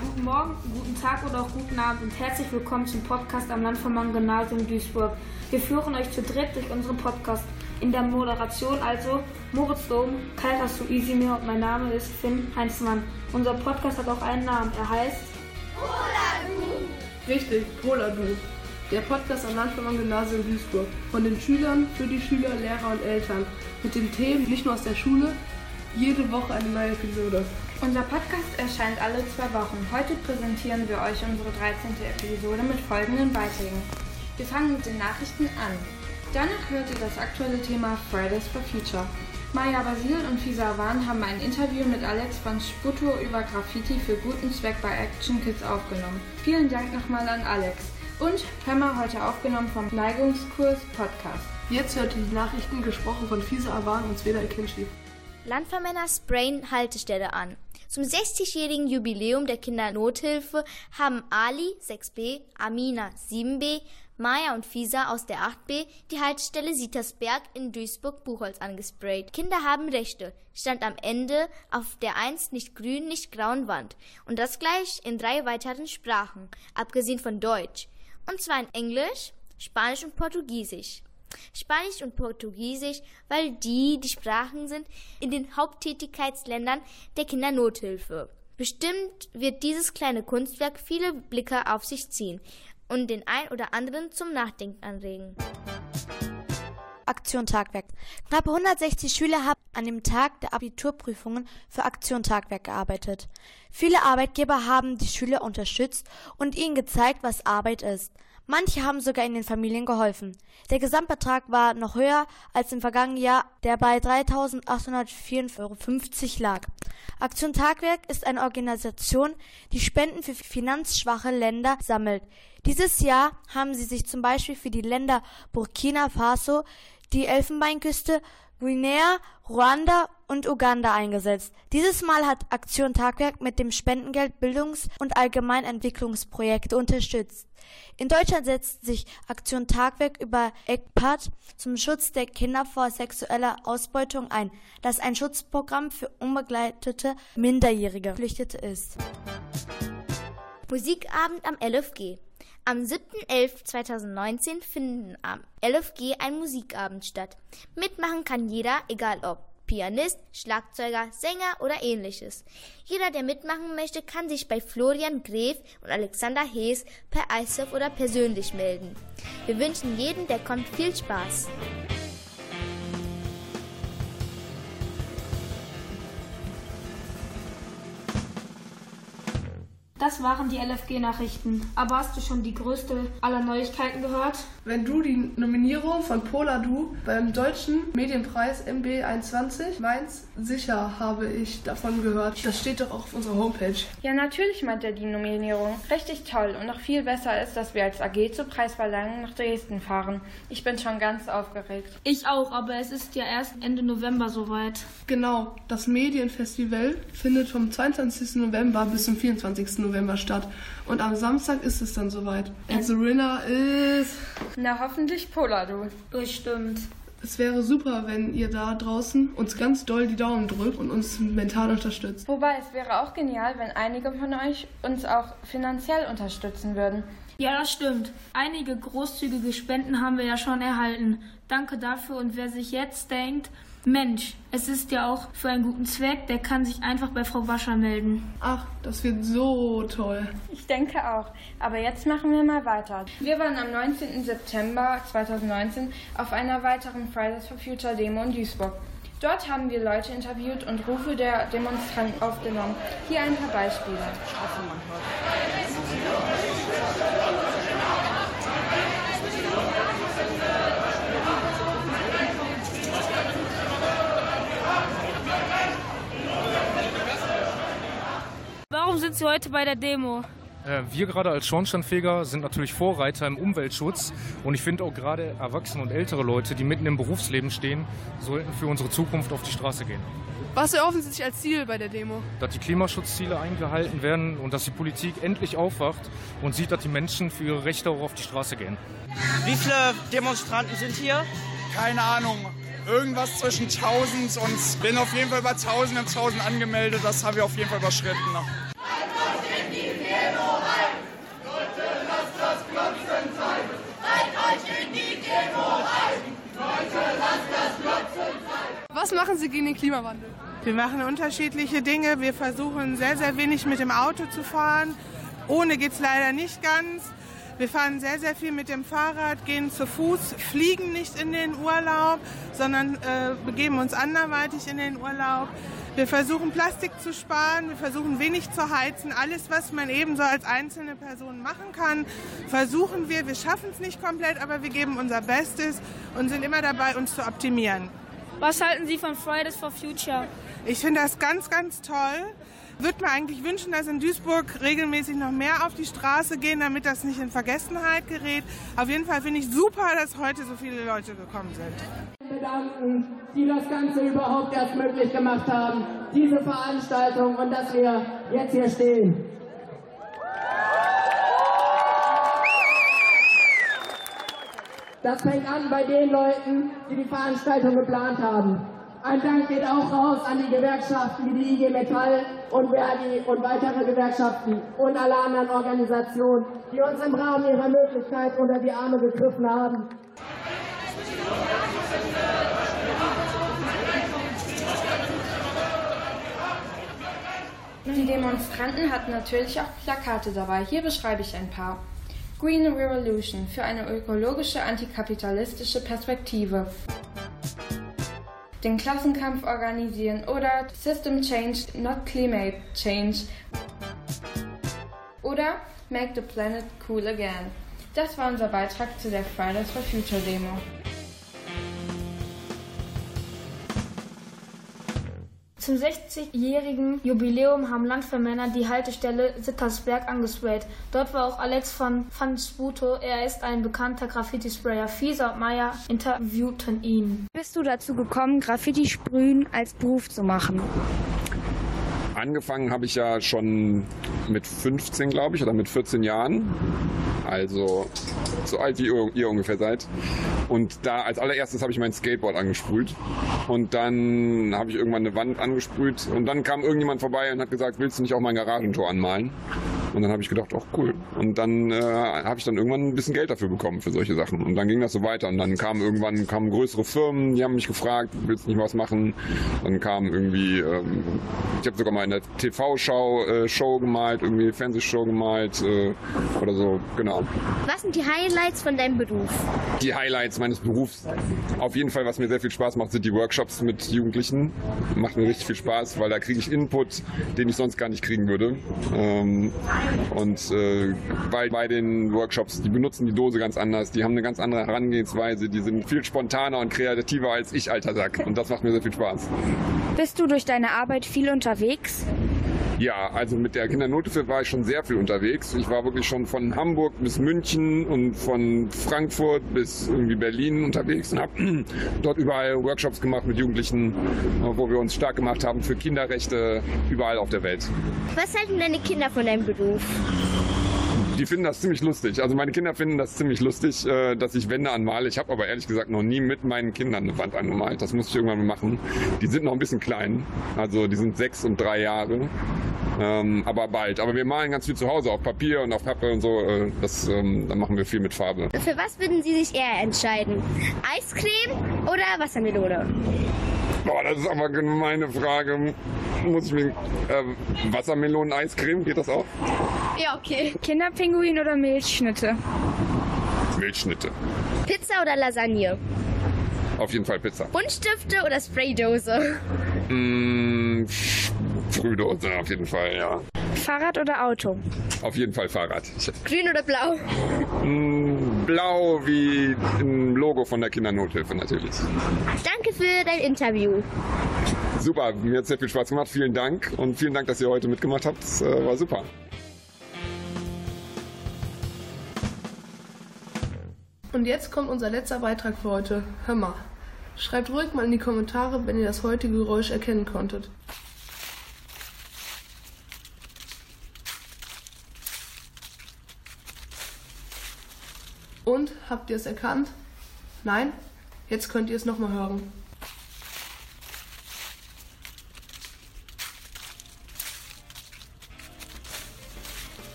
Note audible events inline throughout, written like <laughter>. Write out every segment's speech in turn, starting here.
guten Morgen, guten Tag oder auch guten Abend und herzlich willkommen zum Podcast am Landvermann Gymnasium Duisburg. Wir führen euch zu dritt durch unseren Podcast. In der Moderation also Moritz Dom, Kaltas Isimir und mein Name ist Finn Heinzmann. Unser Podcast hat auch einen Namen. Er heißt Poladu. Richtig, Poladu. Der Podcast am Landvermann Gymnasium Duisburg. Von den Schülern, für die Schüler, Lehrer und Eltern. Mit den Themen nicht nur aus der Schule, jede Woche eine neue Episode. Unser Podcast erscheint alle zwei Wochen. Heute präsentieren wir euch unsere 13. Episode mit folgenden Beiträgen. Wir fangen mit den Nachrichten an. Danach hört ihr das aktuelle Thema Fridays for Future. Maya Basil und Fisa Awan haben ein Interview mit Alex von Sputo über Graffiti für guten Zweck bei Action Kids aufgenommen. Vielen Dank nochmal an Alex. Und mal heute aufgenommen vom Neigungskurs Podcast. Jetzt hört ihr die Nachrichten gesprochen von Fisa Awan und Sveda Ekinci. Landvermänner sprayen Haltestelle an. Zum 60-jährigen Jubiläum der Kindernothilfe haben Ali 6b, Amina 7b, Maya und Fisa aus der 8b die Haltestelle Sietersberg in Duisburg-Buchholz angesprayt. Kinder haben Rechte, stand am Ende auf der einst nicht grün, nicht grauen Wand. Und das gleich in drei weiteren Sprachen, abgesehen von Deutsch. Und zwar in Englisch, Spanisch und Portugiesisch. Spanisch und Portugiesisch, weil die die Sprachen sind in den Haupttätigkeitsländern der Kindernothilfe. Bestimmt wird dieses kleine Kunstwerk viele Blicke auf sich ziehen und den ein oder anderen zum Nachdenken anregen. Aktion Tagwerk. Knapp 160 Schüler haben an dem Tag der Abiturprüfungen für Aktion Tagwerk gearbeitet. Viele Arbeitgeber haben die Schüler unterstützt und ihnen gezeigt, was Arbeit ist. Manche haben sogar in den Familien geholfen. Der Gesamtbetrag war noch höher als im vergangenen Jahr, der bei 3.804,50 Euro lag. Aktion Tagwerk ist eine Organisation, die Spenden für finanzschwache Länder sammelt. Dieses Jahr haben sie sich zum Beispiel für die Länder Burkina Faso, die Elfenbeinküste, Guinea, Ruanda und Uganda eingesetzt. Dieses Mal hat Aktion Tagwerk mit dem Spendengeld Bildungs- und Allgemeinentwicklungsprojekte unterstützt. In Deutschland setzt sich Aktion Tagwerk über ECPAT zum Schutz der Kinder vor sexueller Ausbeutung ein, das ein Schutzprogramm für unbegleitete Minderjährige Geflüchtete ist. Musikabend am LFG. Am 7.11.2019 finden am LFG ein Musikabend statt. Mitmachen kann jeder, egal ob Pianist, Schlagzeuger, Sänger oder ähnliches. Jeder, der mitmachen möchte, kann sich bei Florian Gref und Alexander Hees per iSurf oder persönlich melden. Wir wünschen jedem, der kommt, viel Spaß. Das waren die LFG-Nachrichten. Aber hast du schon die größte aller Neuigkeiten gehört? Wenn du die Nominierung von Pola Du beim Deutschen Medienpreis MB21 meinst, sicher habe ich davon gehört. Das steht doch auch auf unserer Homepage. Ja, natürlich meint er die Nominierung. Richtig toll. Und noch viel besser ist, dass wir als AG zur Preisverleihung nach Dresden fahren. Ich bin schon ganz aufgeregt. Ich auch, aber es ist ja erst Ende November soweit. Genau, das Medienfestival findet vom 22. November bis zum 24. November statt. Und am Samstag ist es dann soweit. And the winner ist... Na, hoffentlich Pola, du. Bestimmt. Es wäre super, wenn ihr da draußen uns ganz doll die Daumen drückt und uns mental unterstützt. Wobei es wäre auch genial, wenn einige von euch uns auch finanziell unterstützen würden. Ja, das stimmt. Einige großzügige Spenden haben wir ja schon erhalten. Danke dafür und wer sich jetzt denkt, Mensch, es ist ja auch für einen guten Zweck, der kann sich einfach bei Frau Wascher melden. Ach, das wird so toll. Ich denke auch. Aber jetzt machen wir mal weiter. Wir waren am 19. September 2019 auf einer weiteren Fridays for Future Demo in Duisburg. Dort haben wir Leute interviewt und Rufe der Demonstranten aufgenommen. Hier ein paar Beispiele. Warum sind Sie heute bei der Demo? Äh, wir gerade als Schornsteinfeger sind natürlich Vorreiter im Umweltschutz und ich finde auch gerade Erwachsene und ältere Leute, die mitten im Berufsleben stehen, sollten für unsere Zukunft auf die Straße gehen. Was erhoffen Sie sich als Ziel bei der Demo? Dass die Klimaschutzziele eingehalten werden und dass die Politik endlich aufwacht und sieht, dass die Menschen für ihre Rechte auch auf die Straße gehen. Wie viele Demonstranten sind hier? Keine Ahnung. Irgendwas zwischen 1000 und bin auf jeden Fall über 1000 und 1000 angemeldet. Das haben wir auf jeden Fall überschritten. Was machen Sie gegen den Klimawandel? Wir machen unterschiedliche Dinge. Wir versuchen sehr, sehr wenig mit dem Auto zu fahren. Ohne geht es leider nicht ganz. Wir fahren sehr, sehr viel mit dem Fahrrad, gehen zu Fuß, fliegen nicht in den Urlaub, sondern äh, begeben uns anderweitig in den Urlaub. Wir versuchen Plastik zu sparen, wir versuchen wenig zu heizen. Alles, was man eben so als einzelne Person machen kann, versuchen wir. Wir schaffen es nicht komplett, aber wir geben unser Bestes und sind immer dabei, uns zu optimieren. Was halten Sie von Fridays for Future? Ich finde das ganz, ganz toll. Würde mir eigentlich wünschen, dass in Duisburg regelmäßig noch mehr auf die Straße gehen, damit das nicht in Vergessenheit gerät. Auf jeden Fall finde ich super, dass heute so viele Leute gekommen sind. Bedanken, die das Ganze überhaupt erst möglich gemacht haben, diese Veranstaltung und dass wir jetzt hier stehen. Das fängt an bei den Leuten, die die Veranstaltung geplant haben. Ein Dank geht auch raus an die Gewerkschaften wie die IG Metall und Verdi und weitere Gewerkschaften und alle anderen Organisationen, die uns im Rahmen ihrer Möglichkeit unter die Arme gegriffen haben. Die Demonstranten hatten natürlich auch Plakate dabei. Hier beschreibe ich ein paar. Green Revolution für eine ökologische antikapitalistische Perspektive. Den Klassenkampf organisieren oder System Change, not Climate Change. Oder Make the Planet Cool Again. Das war unser Beitrag zu der Fridays for Future Demo. Zum 60-jährigen Jubiläum haben Landvermänner die Haltestelle Sittersberg angesprayt. Dort war auch Alex von Van Sputo. Er ist ein bekannter Graffiti-Sprayer. Fieser und Meyer interviewten ihn. Bist du dazu gekommen, Graffiti-Sprühen als Beruf zu machen? Angefangen habe ich ja schon mit 15, glaube ich, oder mit 14 Jahren. Also so alt wie ihr, ihr ungefähr seid. Und da als allererstes habe ich mein Skateboard angesprüht. Und dann habe ich irgendwann eine Wand angesprüht. Und dann kam irgendjemand vorbei und hat gesagt, willst du nicht auch mein Garagentor anmalen? Und dann habe ich gedacht, ach cool. Und dann äh, habe ich dann irgendwann ein bisschen Geld dafür bekommen für solche Sachen. Und dann ging das so weiter. Und dann kamen irgendwann kamen größere Firmen, die haben mich gefragt, willst du nicht was machen? Dann kam irgendwie, ähm, ich habe sogar mal in der TV-Show äh, Show gemalt, irgendwie Fernsehshow gemalt äh, oder so, genau. Was sind die Highlights von deinem Beruf? Die Highlights meines Berufs, auf jeden Fall, was mir sehr viel Spaß macht, sind die Workshops mit Jugendlichen. Macht mir richtig viel Spaß, weil da kriege ich Input, den ich sonst gar nicht kriegen würde. Ähm, und äh, weil bei den Workshops, die benutzen die Dose ganz anders, die haben eine ganz andere Herangehensweise, die sind viel spontaner und kreativer als ich, alter Sack. Und das macht mir sehr viel Spaß. Bist du durch deine Arbeit viel unterwegs? Ja, also mit der Kindernothilfe war ich schon sehr viel unterwegs. Ich war wirklich schon von Hamburg bis München und von Frankfurt bis irgendwie Berlin unterwegs und habe <clears throat> dort überall Workshops gemacht mit Jugendlichen, wo wir uns stark gemacht haben für Kinderrechte überall auf der Welt. Was halten deine Kinder von deinem Beruf? Die finden das ziemlich lustig. Also meine Kinder finden das ziemlich lustig, äh, dass ich Wände anmale. Ich habe aber ehrlich gesagt noch nie mit meinen Kindern eine Wand angemalt. Das muss ich irgendwann mal machen. Die sind noch ein bisschen klein. Also die sind sechs und drei Jahre. Ähm, aber bald. Aber wir malen ganz viel zu Hause auf Papier und auf Pappe und so. Äh, das, ähm, da machen wir viel mit Farbe. Für was würden Sie sich eher entscheiden? Eiscreme oder Wassermelone? Boah, das ist aber meine Frage. Muss ich mir äh, Wassermelonen-Eiscreme, geht das auch? Ja, okay. Kinderpinguin oder Milchschnitte? Milchschnitte. Pizza oder Lasagne? Auf jeden Fall Pizza. Buntstifte oder Spraydose? Mm, Frühdose auf jeden Fall, ja. Fahrrad oder Auto? Auf jeden Fall Fahrrad. Grün oder blau? mm, blau wie ein Logo von der Kindernothilfe natürlich. Danke für dein Interview. Super, mir hat sehr viel Spaß gemacht. Vielen Dank und vielen Dank, dass ihr heute mitgemacht habt. Das äh, war super. Und jetzt kommt unser letzter Beitrag für heute. Hör mal. Schreibt ruhig mal in die Kommentare, wenn ihr das heutige Geräusch erkennen konntet. Und, habt ihr es erkannt? Nein? Jetzt könnt ihr es nochmal hören.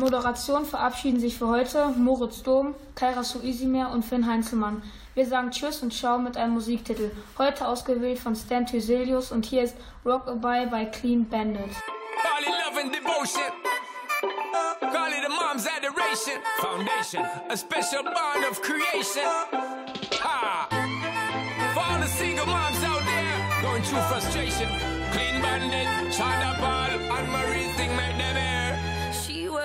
Moderation verabschieden sich für heute Moritz Dom, Kaira Suisimer und Finn Heinzelmann. Wir sagen Tschüss und Ciao mit einem Musiktitel. Heute ausgewählt von Stan Thyselius und hier ist Rockabye by Clean Bandit. Call it love and devotion. Call it a mom's adoration. Foundation, a special bond of creation. Ah. For all the single moms out there going through frustration. Clean bandit, China Paul, and Marie thing make them air.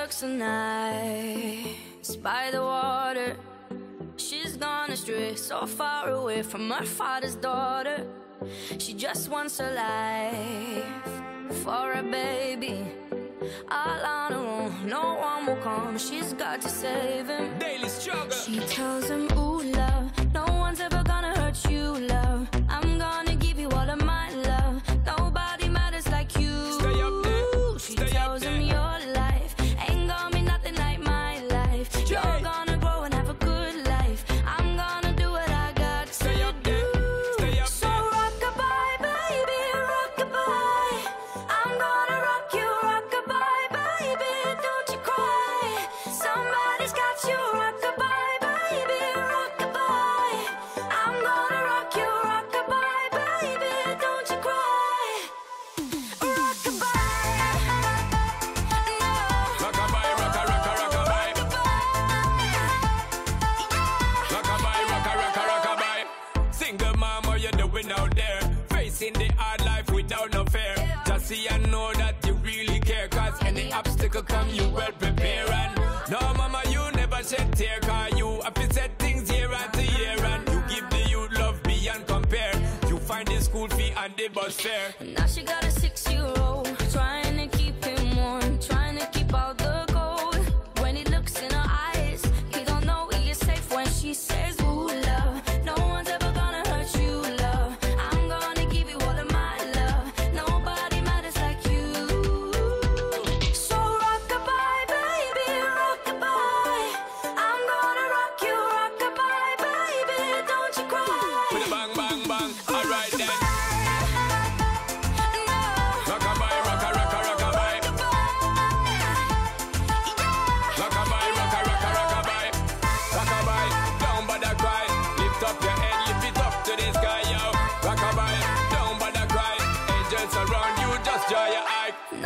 The nights by the water. She's gone astray, so far away from her father's daughter. She just wants a life for a baby. All on her own, no one will come. She's got to save him. Daily struggle. She tells him, Ooh, love, any obstacle come, you well prepare. And no, mama, you never shed tear. Cause you have to set things year after year. And you give the youth love beyond compare. You find the school fee and the bus fare. Now she got a